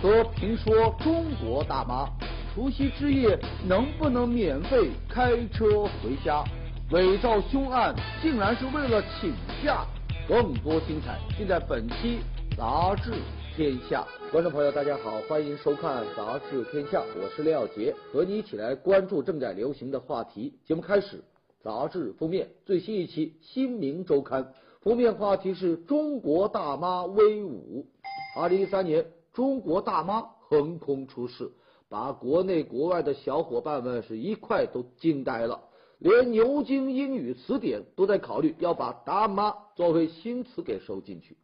和评说中国大妈，除夕之夜能不能免费开车回家？伪造凶案竟然是为了。请假，更多精彩尽在本期杂志天下。观众朋友，大家好，欢迎收看杂志天下，我是廖杰，和你一起来关注正在流行的话题。节目开始，杂志封面最新一期《新民周刊》封面话题是中国大妈威武。二零一三年，中国大妈横空出世，把国内国外的小伙伴们是一块都惊呆了。连牛津英语词典都在考虑要把“大妈”作为新词给收进去。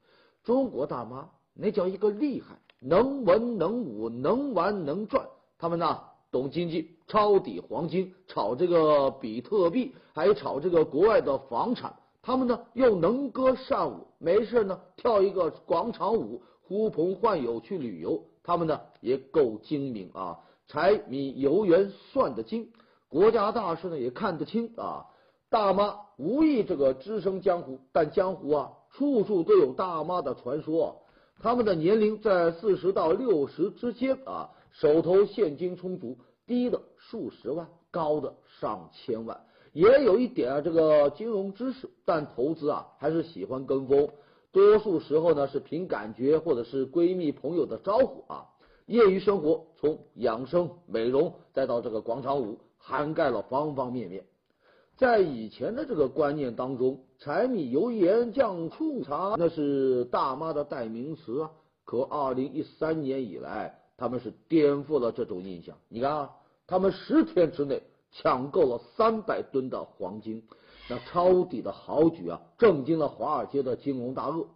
中国大妈那叫一个厉害，能文能武，能玩能赚。他们呢懂经济，抄底黄金，炒这个比特币，还炒这个国外的房产。他们呢又能歌善舞，没事呢跳一个广场舞，呼朋唤友去旅游。他们呢也够精明啊，柴米油盐算得精。国家大事呢也看得清啊，大妈无意这个只身江湖，但江湖啊处处都有大妈的传说。他们的年龄在四十到六十之间啊，手头现金充足，低的数十万，高的上千万，也有一点啊这个金融知识，但投资啊还是喜欢跟风，多数时候呢是凭感觉或者是闺蜜朋友的招呼啊。业余生活从养生美容再到这个广场舞。涵盖了方方面面，在以前的这个观念当中，柴米油盐酱醋茶那是大妈的代名词啊。可二零一三年以来，他们是颠覆了这种印象。你看啊，他们十天之内抢购了三百吨的黄金，那抄底的好举啊，震惊了华尔街的金融大鳄。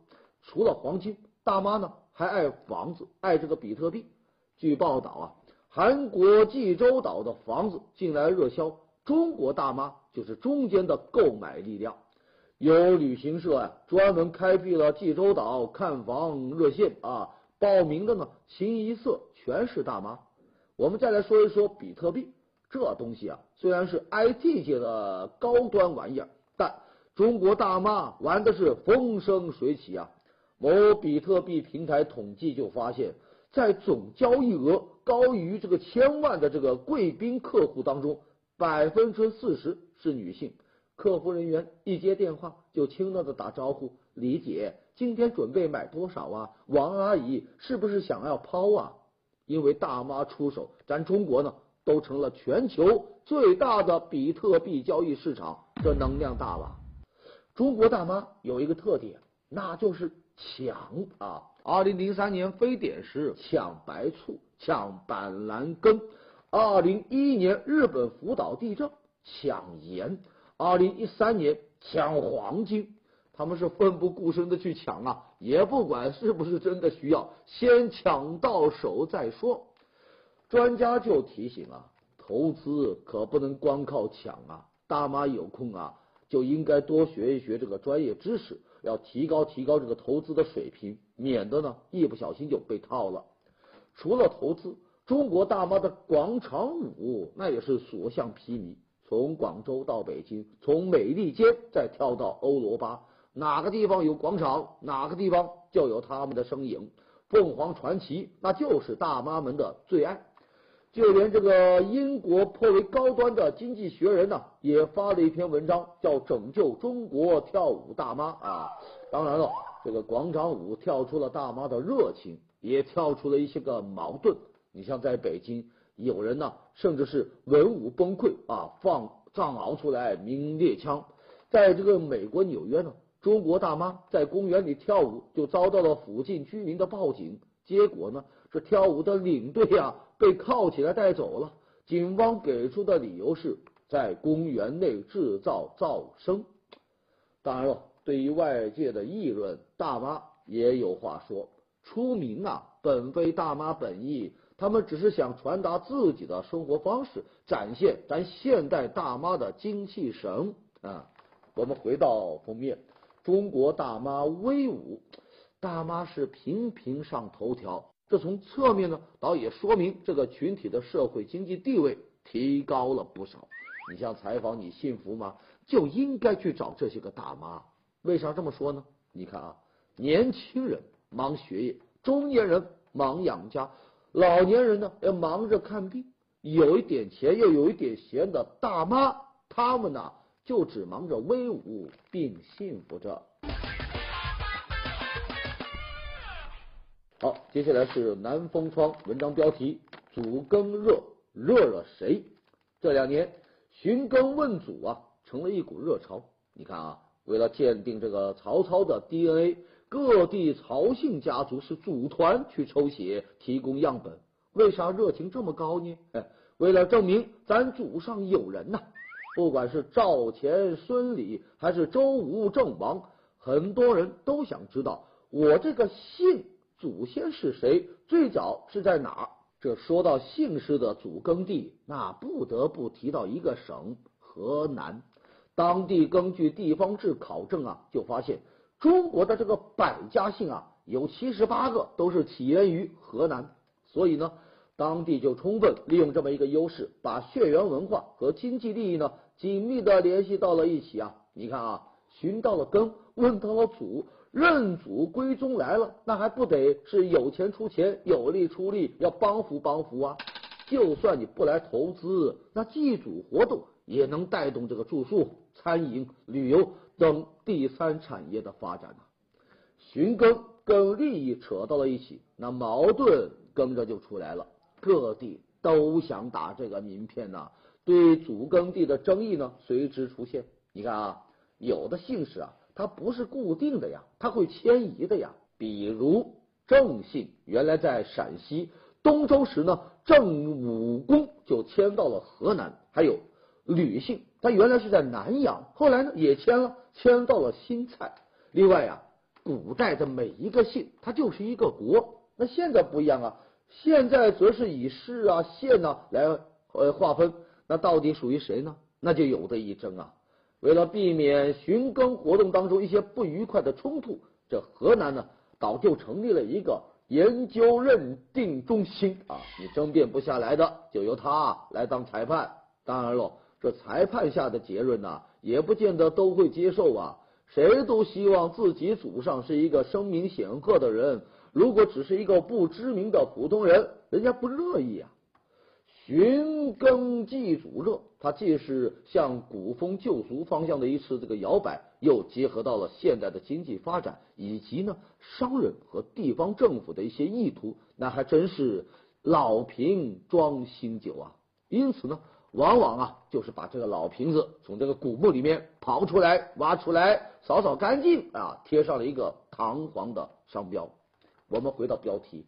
除了黄金，大妈呢还爱房子，爱这个比特币。据报道啊。韩国济州岛的房子近来热销，中国大妈就是中间的购买力量。有旅行社啊，专门开辟了济州岛看房热线啊，报名的呢清一色全是大妈。我们再来说一说比特币这东西啊，虽然是 IT 界的高端玩意儿，但中国大妈玩的是风生水起啊。某比特币平台统计就发现。在总交易额高于这个千万的这个贵宾客户当中，百分之四十是女性。客服人员一接电话就轻乐的打招呼：“李姐，今天准备买多少啊？王阿姨是不是想要抛啊？”因为大妈出手，咱中国呢都成了全球最大的比特币交易市场，这能量大吧？中国大妈有一个特点，那就是抢啊！二零零三年非典时抢白醋、抢板蓝根；二零一一年日本福岛地震抢盐；二零一三年抢黄金。他们是奋不顾身的去抢啊，也不管是不是真的需要，先抢到手再说。专家就提醒啊，投资可不能光靠抢啊，大妈有空啊。就应该多学一学这个专业知识，要提高提高这个投资的水平，免得呢一不小心就被套了。除了投资，中国大妈的广场舞那也是所向披靡，从广州到北京，从美利坚再跳到欧罗巴，哪个地方有广场，哪个地方就有他们的身影。凤凰传奇那就是大妈们的最爱。就连这个英国颇为高端的《经济学人》呢，也发了一篇文章，叫《拯救中国跳舞大妈》啊。当然了，这个广场舞跳出了大妈的热情，也跳出了一些个矛盾。你像在北京，有人呢，甚至是文武崩溃啊，放藏獒出来鸣猎枪。在这个美国纽约呢，中国大妈在公园里跳舞，就遭到了附近居民的报警。结果呢，这跳舞的领队呀被铐起来带走了。警方给出的理由是在公园内制造噪声。当然了，对于外界的议论，大妈也有话说。出名啊，本非大妈本意，他们只是想传达自己的生活方式，展现咱现代大妈的精气神啊。我们回到封面，中国大妈威武。大妈是频频上头条，这从侧面呢，倒也说明这个群体的社会经济地位提高了不少。你像采访你幸福吗？就应该去找这些个大妈。为啥这么说呢？你看啊，年轻人忙学业，中年人忙养家，老年人呢要忙着看病，有一点钱又有一点闲的大妈，他们呢就只忙着威武并幸福着。好，接下来是南风窗文章标题：祖庚热热了谁？这两年寻根问祖啊，成了一股热潮。你看啊，为了鉴定这个曹操的 DNA，各地曹姓家族是组团去抽血提供样本。为啥热情这么高呢？哎，为了证明咱祖上有人呐！不管是赵钱孙李，还是周吴郑王，很多人都想知道我这个姓。祖先是谁？最早是在哪儿？这说到姓氏的祖耕地，那不得不提到一个省——河南。当地根据地方志考证啊，就发现中国的这个百家姓啊，有七十八个都是起源于河南。所以呢，当地就充分利用这么一个优势，把血缘文化和经济利益呢紧密的联系到了一起啊。你看啊，寻到了根，问到了祖。认祖归宗来了，那还不得是有钱出钱，有力出力，要帮扶帮扶啊！就算你不来投资，那祭祖活动也能带动这个住宿、餐饮、旅游等第三产业的发展呢。寻根跟利益扯到了一起，那矛盾跟着就出来了。各地都想打这个名片呐，对祖耕地的争议呢随之出现。你看啊，有的姓氏啊。它不是固定的呀，它会迁移的呀。比如郑姓原来在陕西东周时呢，郑武公就迁到了河南。还有吕姓，他原来是在南阳，后来呢也迁了，迁到了新蔡。另外呀，古代的每一个姓，它就是一个国。那现在不一样啊，现在则是以市啊、县呢来呃划分。那到底属于谁呢？那就有的一争啊。为了避免寻根活动当中一些不愉快的冲突，这河南呢，早就成立了一个研究认定中心啊，你争辩不下来的，就由他来当裁判。当然了，这裁判下的结论呢，也不见得都会接受啊。谁都希望自己祖上是一个声名显赫的人，如果只是一个不知名的普通人，人家不乐意啊。寻根祭祖热，它既是向古风旧俗方向的一次这个摇摆，又结合到了现代的经济发展以及呢商人和地方政府的一些意图，那还真是老瓶装新酒啊！因此呢，往往啊就是把这个老瓶子从这个古墓里面刨出来、挖出来、扫扫干净啊，贴上了一个堂皇的商标。我们回到标题：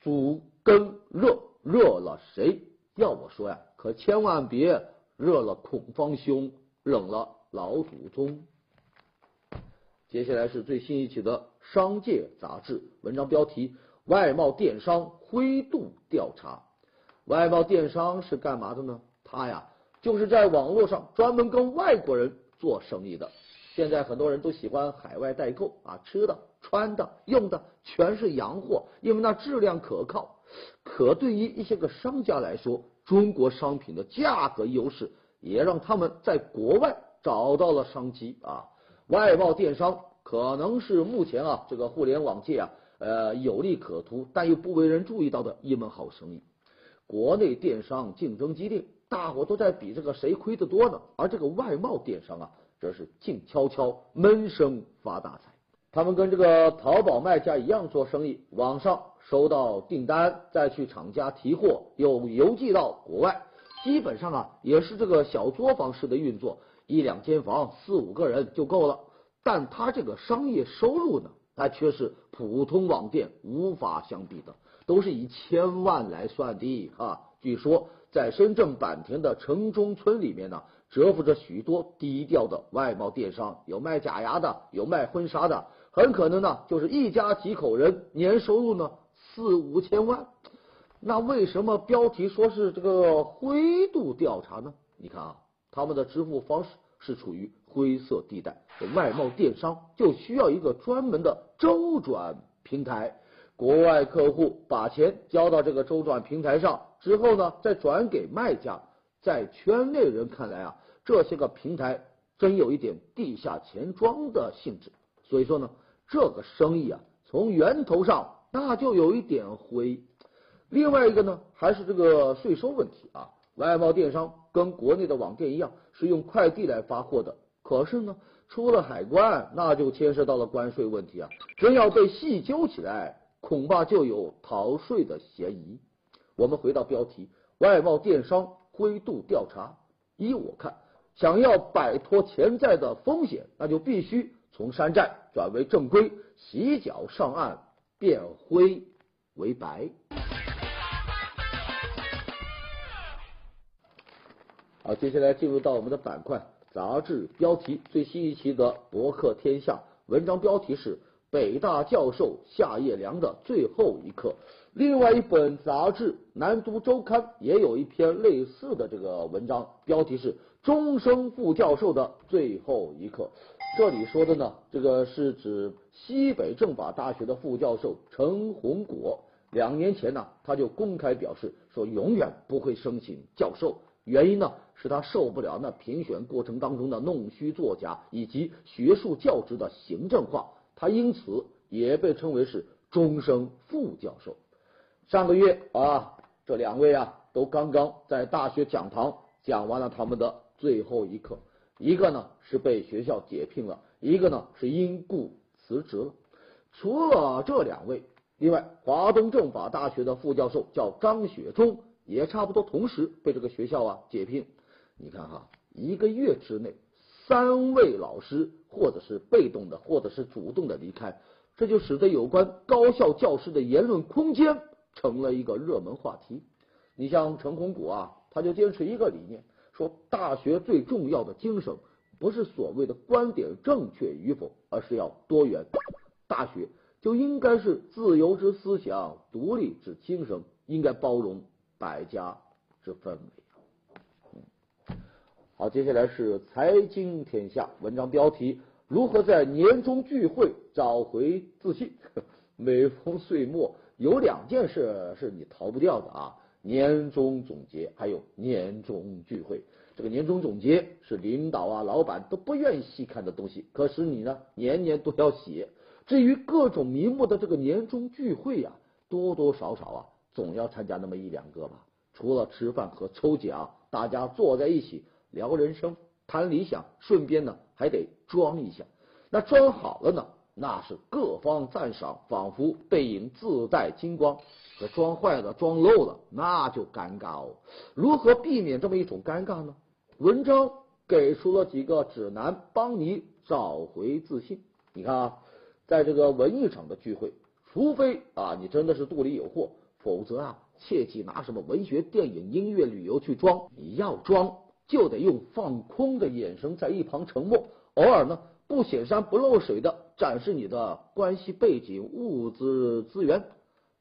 祖根热热了谁？要我说呀，可千万别热了孔方兄，冷了老祖宗。接下来是最新一期的《商界》杂志文章标题：外贸电商灰度调查。外贸电商是干嘛的呢？他呀，就是在网络上专门跟外国人做生意的。现在很多人都喜欢海外代购啊，吃的、穿的、用的全是洋货，因为那质量可靠。可对于一些个商家来说，中国商品的价格优势也让他们在国外找到了商机啊。外贸电商可能是目前啊这个互联网界啊呃有利可图，但又不为人注意到的一门好生意。国内电商竞争激烈，大伙都在比这个谁亏的多呢？而这个外贸电商啊。这是静悄悄闷声发大财。他们跟这个淘宝卖家一样做生意，网上收到订单，再去厂家提货，又邮寄到国外。基本上啊，也是这个小作坊式的运作，一两间房，四五个人就够了。但他这个商业收入呢，那却是普通网店无法相比的，都是以千万来算的啊。据说在深圳坂田的城中村里面呢。蛰伏着许多低调的外贸电商，有卖假牙的，有卖婚纱的，很可能呢就是一家几口人，年收入呢四五千万。那为什么标题说是这个灰度调查呢？你看啊，他们的支付方式是处于灰色地带，外贸电商就需要一个专门的周转平台，国外客户把钱交到这个周转平台上之后呢，再转给卖家。在圈内人看来啊，这些个平台真有一点地下钱庄的性质。所以说呢，这个生意啊，从源头上那就有一点灰。另外一个呢，还是这个税收问题啊。外贸电商跟国内的网店一样，是用快递来发货的。可是呢，出了海关，那就牵涉到了关税问题啊！真要被细究起来，恐怕就有逃税的嫌疑。我们回到标题：外贸电商灰度调查。依我看，想要摆脱潜在的风险，那就必须从山寨转为正规，洗脚上岸，变灰为白。好，接下来进入到我们的板块杂志标题，最新一期的《博客天下》文章标题是《北大教授夏叶良的最后一课》。另外一本杂志《南都周刊》也有一篇类似的这个文章，标题是《终生副教授的最后一课》。这里说的呢，这个是指西北政法大学的副教授陈洪果。两年前呢，他就公开表示说，永远不会申请教授。原因呢，是他受不了那评选过程当中的弄虚作假以及学术教职的行政化，他因此也被称为是终生副教授。上个月啊，这两位啊都刚刚在大学讲堂讲完了他们的最后一课，一个呢是被学校解聘了，一个呢是因故辞职了。除了这两位，另外华东政法大学的副教授叫张雪忠。也差不多同时被这个学校啊解聘，你看哈，一个月之内，三位老师或者是被动的，或者是主动的离开，这就使得有关高校教师的言论空间成了一个热门话题。你像陈洪谷啊，他就坚持一个理念，说大学最重要的精神不是所谓的观点正确与否，而是要多元。大学就应该是自由之思想，独立之精神，应该包容。百家之氛围。好，接下来是财经天下文章标题：如何在年终聚会找回自信？每逢岁末，有两件事是你逃不掉的啊！年终总结，还有年终聚会。这个年终总结是领导啊、老板都不愿意细看的东西，可是你呢，年年都要写。至于各种名目的这个年终聚会呀，多多少少啊。总要参加那么一两个吧，除了吃饭和抽奖，大家坐在一起聊人生、谈理想，顺便呢还得装一下。那装好了呢，那是各方赞赏，仿佛背影自带金光；可装坏了、装漏了，那就尴尬哦。如何避免这么一种尴尬呢？文章给出了几个指南，帮你找回自信。你看啊，在这个文艺场的聚会，除非啊你真的是肚里有货。否则啊，切记拿什么文学、电影、音乐、旅游去装。你要装，就得用放空的眼神，在一旁沉默，偶尔呢不显山不漏水的展示你的关系背景、物质资源。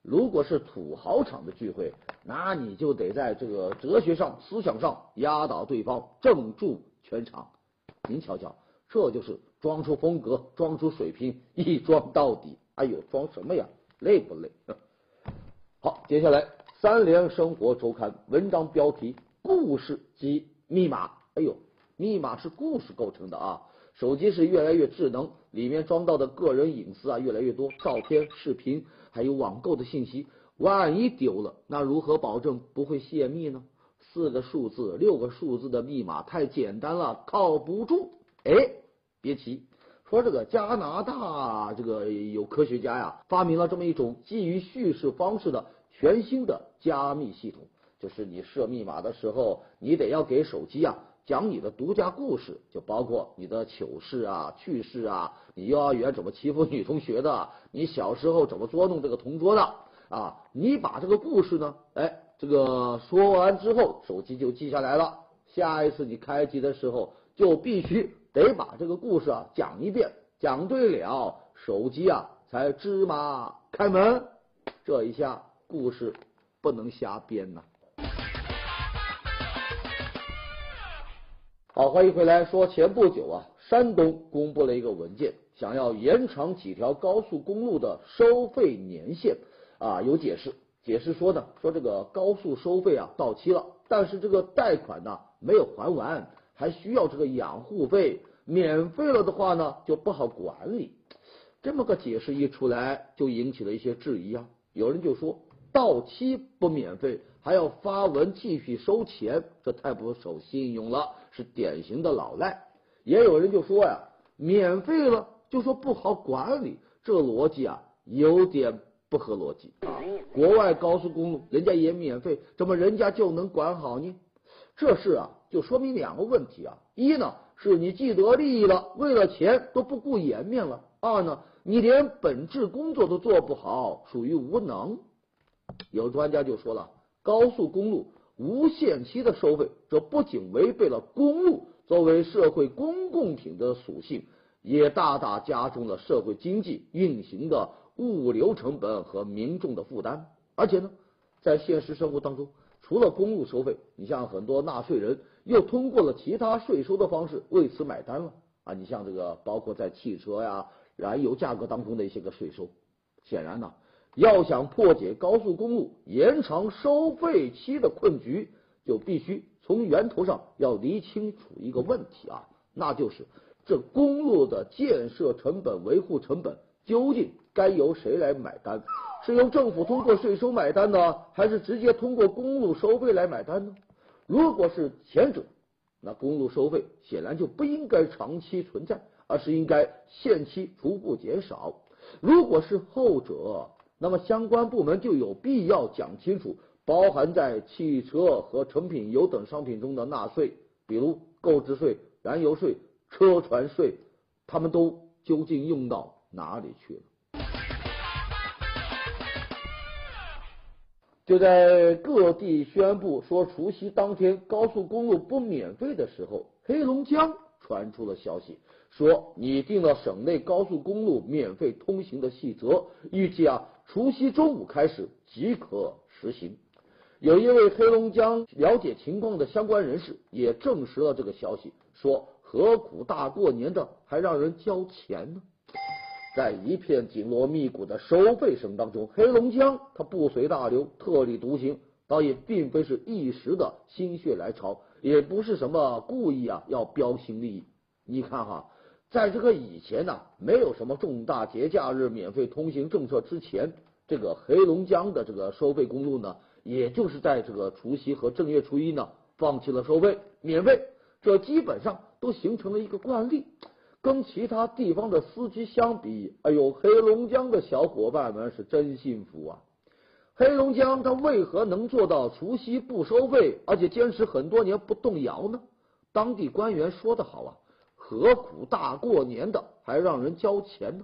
如果是土豪场的聚会，那你就得在这个哲学上、思想上压倒对方，镇住全场。您瞧瞧，这就是装出风格、装出水平，一装到底。哎呦，装什么呀？累不累？好，接下来三联生活周刊文章标题：故事及密码。哎呦，密码是故事构成的啊！手机是越来越智能，里面装到的个人隐私啊越来越多，照片、视频，还有网购的信息，万一丢了，那如何保证不会泄密呢？四个数字、六个数字的密码太简单了，靠不住。哎，别急，说这个加拿大这个有科学家呀，发明了这么一种基于叙事方式的。全新的加密系统，就是你设密码的时候，你得要给手机啊讲你的独家故事，就包括你的糗事啊、趣事啊，你幼儿园怎么欺负女同学的，你小时候怎么捉弄这个同桌的啊？你把这个故事呢，哎，这个说完之后，手机就记下来了。下一次你开机的时候，就必须得把这个故事啊讲一遍，讲对了，手机啊才芝麻开门。这一下。故事不能瞎编呐！好，欢迎回来。说前不久啊，山东公布了一个文件，想要延长几条高速公路的收费年限啊。有解释，解释说呢，说这个高速收费啊到期了，但是这个贷款呢没有还完，还需要这个养护费。免费了的话呢就不好管理。这么个解释一出来，就引起了一些质疑啊。有人就说。到期不免费，还要发文继续收钱，这太不守信用了，是典型的老赖。也有人就说呀，免费了就说不好管理，这逻辑啊有点不合逻辑啊。国外高速公路人家也免费，怎么人家就能管好呢？这事啊就说明两个问题啊，一呢是你既得利益了，为了钱都不顾颜面了；二呢你连本质工作都做不好，属于无能。有专家就说了，高速公路无限期的收费，这不仅违背了公路作为社会公共品的属性，也大大加重了社会经济运行的物流成本和民众的负担。而且呢，在现实生活当中，除了公路收费，你像很多纳税人又通过了其他税收的方式为此买单了啊！你像这个，包括在汽车呀、燃油价格当中的一些个税收，显然呢。要想破解高速公路延长收费期的困局，就必须从源头上要理清楚一个问题啊，那就是这公路的建设成本、维护成本究竟该由谁来买单？是由政府通过税收买单呢，还是直接通过公路收费来买单呢？如果是前者，那公路收费显然就不应该长期存在，而是应该限期逐步减少。如果是后者，那么相关部门就有必要讲清楚，包含在汽车和成品油等商品中的纳税，比如购置税、燃油税、车船税，他们都究竟用到哪里去了？就在各地宣布说除夕当天高速公路不免费的时候，黑龙江传出了消息。说拟定了省内高速公路免费通行的细则，预计啊除夕中午开始即可实行。有一位黑龙江了解情况的相关人士也证实了这个消息，说何苦大过年的还让人交钱呢？在一片紧锣密鼓的收费声当中，黑龙江它不随大流，特立独行，倒也并非是一时的心血来潮，也不是什么故意啊要标新立异。你看哈。在这个以前呢，没有什么重大节假日免费通行政策之前，这个黑龙江的这个收费公路呢，也就是在这个除夕和正月初一呢，放弃了收费，免费，这基本上都形成了一个惯例。跟其他地方的司机相比，哎呦，黑龙江的小伙伴们是真幸福啊！黑龙江它为何能做到除夕不收费，而且坚持很多年不动摇呢？当地官员说的好啊。何苦大过年的还让人交钱呢？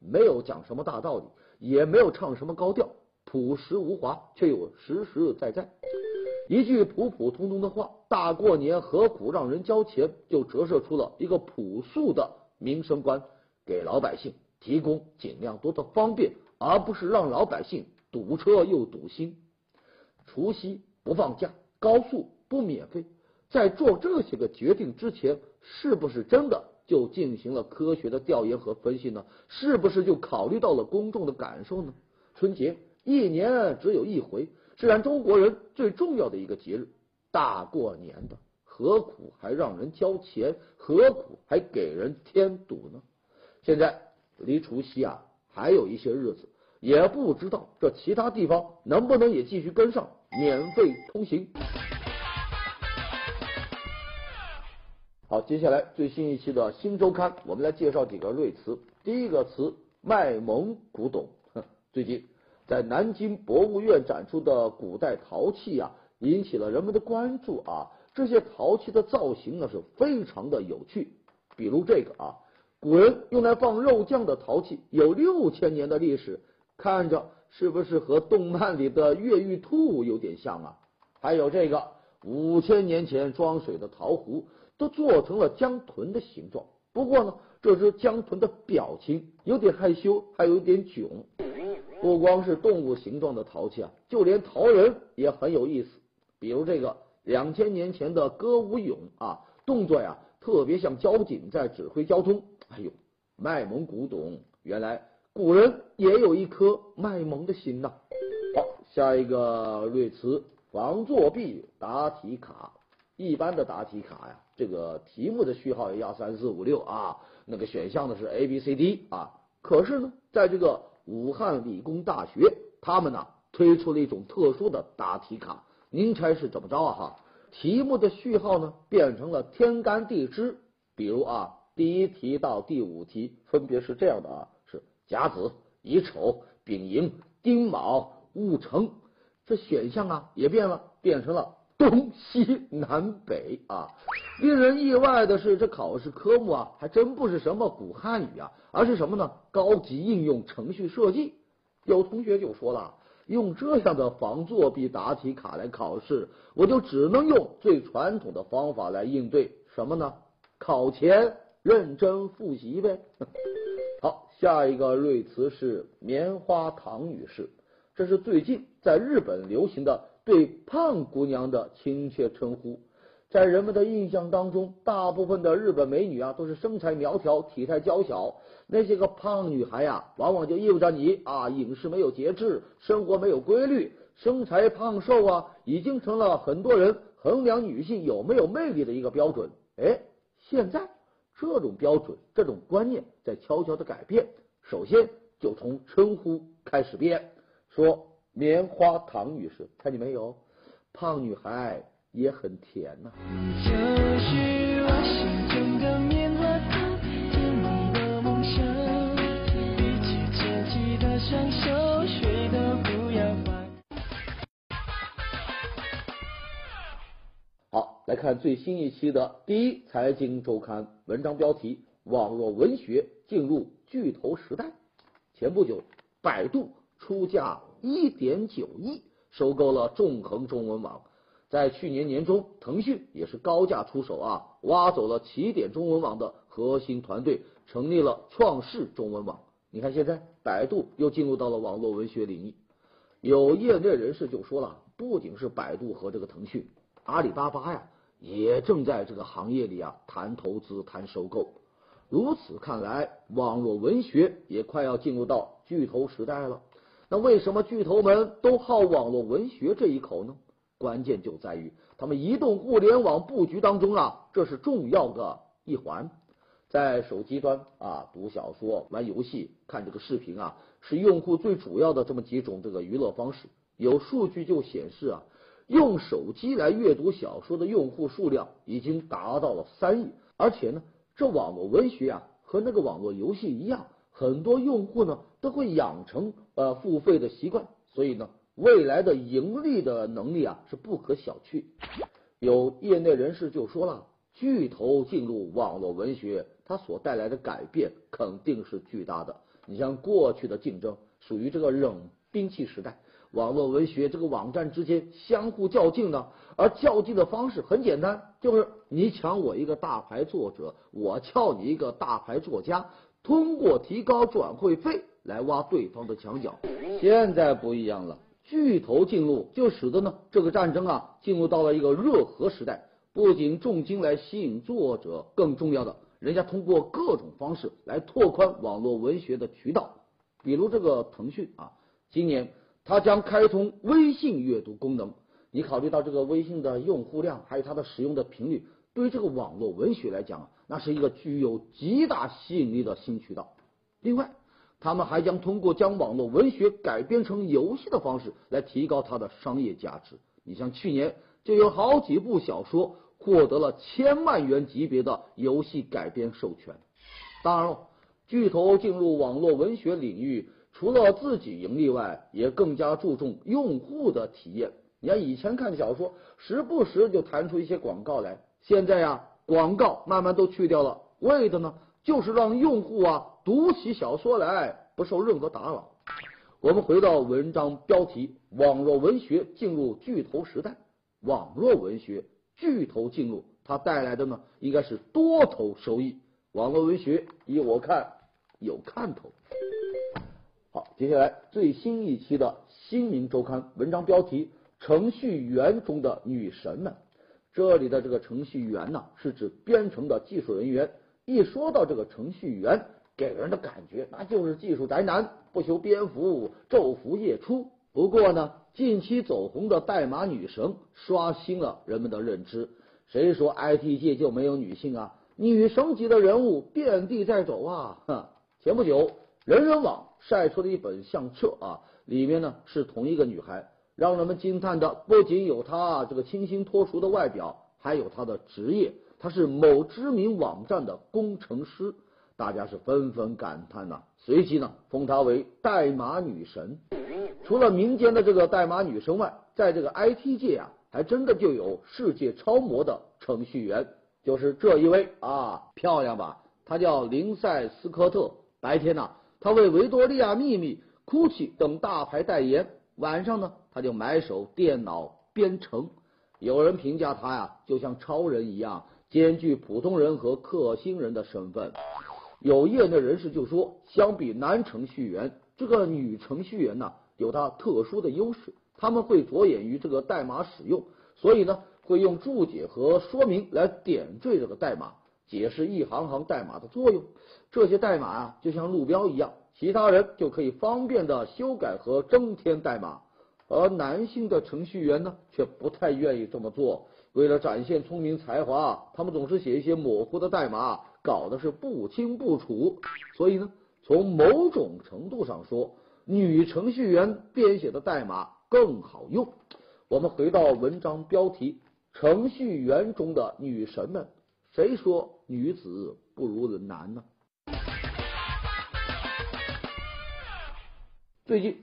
没有讲什么大道理，也没有唱什么高调，朴实无华，却又实实在在。一句普普通通的话，大过年何苦让人交钱，就折射出了一个朴素的民生观：给老百姓提供尽量多的方便，而不是让老百姓堵车又堵心。除夕不放假，高速不免费。在做这些个决定之前，是不是真的就进行了科学的调研和分析呢？是不是就考虑到了公众的感受呢？春节一年只有一回，是咱中国人最重要的一个节日，大过年的，何苦还让人交钱？何苦还给人添堵呢？现在离除夕啊还有一些日子，也不知道这其他地方能不能也继续跟上免费通行。好，接下来最新一期的新周刊，我们来介绍几个瑞词。第一个词卖萌古董。最近在南京博物院展出的古代陶器啊，引起了人们的关注啊。这些陶器的造型呢是非常的有趣，比如这个啊，古人用来放肉酱的陶器，有六千年的历史，看着是不是和动漫里的越狱兔有点像啊？还有这个五千年前装水的陶壶。都做成了江豚的形状，不过呢，这只江豚的表情有点害羞，还有一点囧。不光是动物形状的陶器啊，就连陶人也很有意思。比如这个两千年前的歌舞俑啊，动作呀特别像交警在指挥交通。哎呦，卖萌古董，原来古人也有一颗卖萌的心呐。好，下一个瑞词防作弊答题卡。一般的答题卡呀，这个题目的序号一二三四五六啊，那个选项呢是 A B C D 啊。可是呢，在这个武汉理工大学，他们呢推出了一种特殊的答题卡。您猜是怎么着啊？哈，题目的序号呢变成了天干地支，比如啊，第一题到第五题分别是这样的啊，是甲子、乙丑、丙寅、丁卯、戊辰，这选项啊也变了，变成了东西南北啊。令人意外的是，这考试科目啊还真不是什么古汉语啊，而是什么呢？高级应用程序设计。有同学就说了。用这样的防作弊答题卡来考试，我就只能用最传统的方法来应对，什么呢？考前认真复习呗。好，下一个瑞词是棉花糖女士，这是最近在日本流行的对胖姑娘的亲切称呼。在人们的印象当中，大部分的日本美女啊都是身材苗条、体态娇小。那些个胖女孩呀，往往就意味着你啊饮食没有节制，生活没有规律，身材胖瘦啊，已经成了很多人衡量女性有没有魅力的一个标准。哎，现在这种标准、这种观念在悄悄的改变。首先就从称呼开始变，说棉花糖女士，看见没有？胖女孩。也很甜呐。好，来看最新一期的第一财经周刊文章标题：网络文学进入巨头时代。前不久，百度出价一点九亿收购了纵横中文网。在去年年中，腾讯也是高价出手啊，挖走了起点中文网的核心团队，成立了创世中文网。你看，现在百度又进入到了网络文学领域。有业内人士就说了，不仅是百度和这个腾讯，阿里巴巴呀，也正在这个行业里啊谈投资、谈收购。如此看来，网络文学也快要进入到巨头时代了。那为什么巨头们都好网络文学这一口呢？关键就在于他们移动互联网布局当中啊，这是重要的一环。在手机端啊，读小说、玩游戏、看这个视频啊，是用户最主要的这么几种这个娱乐方式。有数据就显示啊，用手机来阅读小说的用户数量已经达到了三亿。而且呢，这网络文学啊，和那个网络游戏一样，很多用户呢都会养成呃付费的习惯，所以呢。未来的盈利的能力啊是不可小觑。有业内人士就说了，巨头进入网络文学，它所带来的改变肯定是巨大的。你像过去的竞争属于这个冷兵器时代，网络文学这个网站之间相互较劲呢，而较劲的方式很简单，就是你抢我一个大牌作者，我撬你一个大牌作家，通过提高转会费来挖对方的墙角。现在不一样了。巨头进入，就使得呢这个战争啊进入到了一个热核时代。不仅重金来吸引作者，更重要的，人家通过各种方式来拓宽网络文学的渠道。比如这个腾讯啊，今年它将开通微信阅读功能。你考虑到这个微信的用户量，还有它的使用的频率，对于这个网络文学来讲，那是一个具有极大吸引力的新渠道。另外，他们还将通过将网络文学改编成游戏的方式来提高它的商业价值。你像去年就有好几部小说获得了千万元级别的游戏改编授权。当然了，巨头进入网络文学领域，除了自己盈利外，也更加注重用户的体验。你看以前看小说，时不时就弹出一些广告来，现在呀，广告慢慢都去掉了，为的呢？就是让用户啊读起小说来不受任何打扰。我们回到文章标题：网络文学进入巨头时代。网络文学巨头进入，它带来的呢，应该是多头收益。网络文学，依我看有看头。好，接下来最新一期的新民周刊文章标题：程序员中的女神们。这里的这个程序员呢，是指编程的技术人员。一说到这个程序员，给人的感觉那就是技术宅男，不修边幅，昼伏夜出。不过呢，近期走红的代码女神刷新了人们的认知。谁说 IT 界就没有女性啊？女神级的人物遍地在走啊！哼，前不久，人人网晒出了一本相册啊，里面呢是同一个女孩。让人们惊叹的不仅有她这个清新脱俗的外表，还有她的职业，她是某知名网站的工程师。大家是纷纷感叹呐，随即呢封她为代码女神。除了民间的这个代码女神外，在这个 IT 界啊，还真的就有世界超模的程序员，就是这一位啊，漂亮吧？她叫林赛斯科特。白天呢，她为维多利亚秘密、GUCCI 等大牌代言。晚上呢，他就埋首电脑编程。有人评价他呀，就像超人一样，兼具普通人和克星人的身份。有业内人士就说，相比男程序员，这个女程序员呢，有她特殊的优势。他们会着眼于这个代码使用，所以呢，会用注解和说明来点缀这个代码，解释一行行代码的作用。这些代码啊，就像路标一样。其他人就可以方便的修改和增添代码，而男性的程序员呢，却不太愿意这么做。为了展现聪明才华，他们总是写一些模糊的代码，搞的是不清不楚。所以呢，从某种程度上说，女程序员编写的代码更好用。我们回到文章标题：程序员中的女神们，谁说女子不如男呢？最近，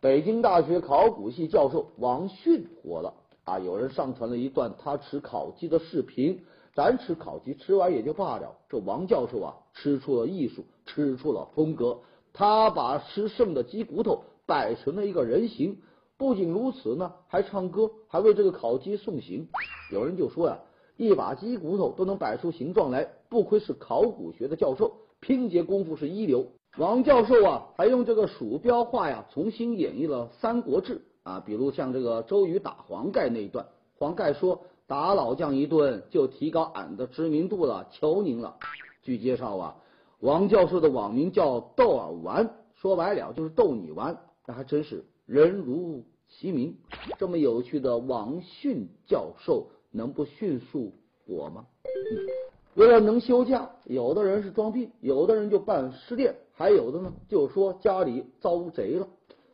北京大学考古系教授王迅火了啊！有人上传了一段他吃烤鸡的视频，咱吃烤鸡吃完也就罢了，这王教授啊，吃出了艺术，吃出了风格。他把吃剩的鸡骨头摆成了一个人形，不仅如此呢，还唱歌，还为这个烤鸡送行。有人就说呀，一把鸡骨头都能摆出形状来，不愧是考古学的教授，拼接功夫是一流。王教授啊，还用这个鼠标画呀，重新演绎了《三国志》啊，比如像这个周瑜打黄盖那一段，黄盖说：“打老将一顿，就提高俺的知名度了，求您了。”据介绍啊，王教授的网名叫逗尔玩，说白了就是逗你玩，那还真是人如其名。这么有趣的王迅教授，能不迅速火吗？嗯为了能休假，有的人是装病，有的人就办失恋，还有的呢就说家里遭贼了。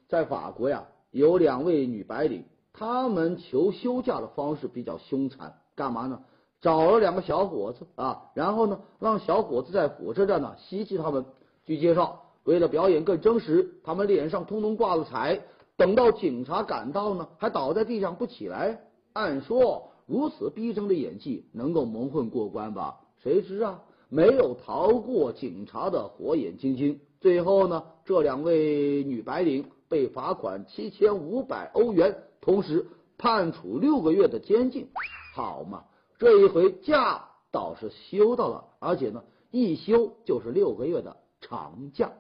在法国呀，有两位女白领，她们求休假的方式比较凶残，干嘛呢？找了两个小伙子啊，然后呢让小伙子在火车站呢袭击他们。据介绍，为了表演更真实，他们脸上通通挂了彩，等到警察赶到呢，还倒在地上不起来。按说如此逼真的演技能够蒙混过关吧？谁知啊，没有逃过警察的火眼金睛。最后呢，这两位女白领被罚款七千五百欧元，同时判处六个月的监禁。好嘛，这一回假倒是休到了，而且呢，一休就是六个月的长假。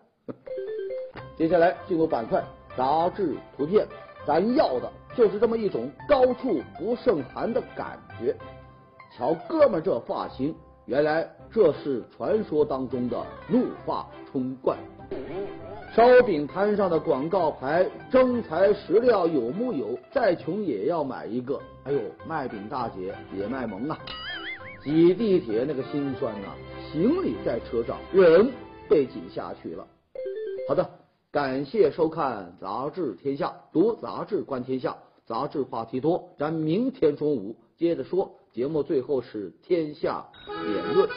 接下来进入板块杂志图片，咱要的就是这么一种高处不胜寒的感觉。瞧，哥们，这发型。原来这是传说当中的怒发冲冠。烧饼摊上的广告牌，真材实料有木有？再穷也要买一个。哎呦，卖饼大姐也卖萌啊！挤地铁那个心酸呐，行李在车上，人被挤下去了。好的，感谢收看《杂志天下》，读杂志观天下，杂志话题多，咱明天中午接着说。节目最后是天下言论。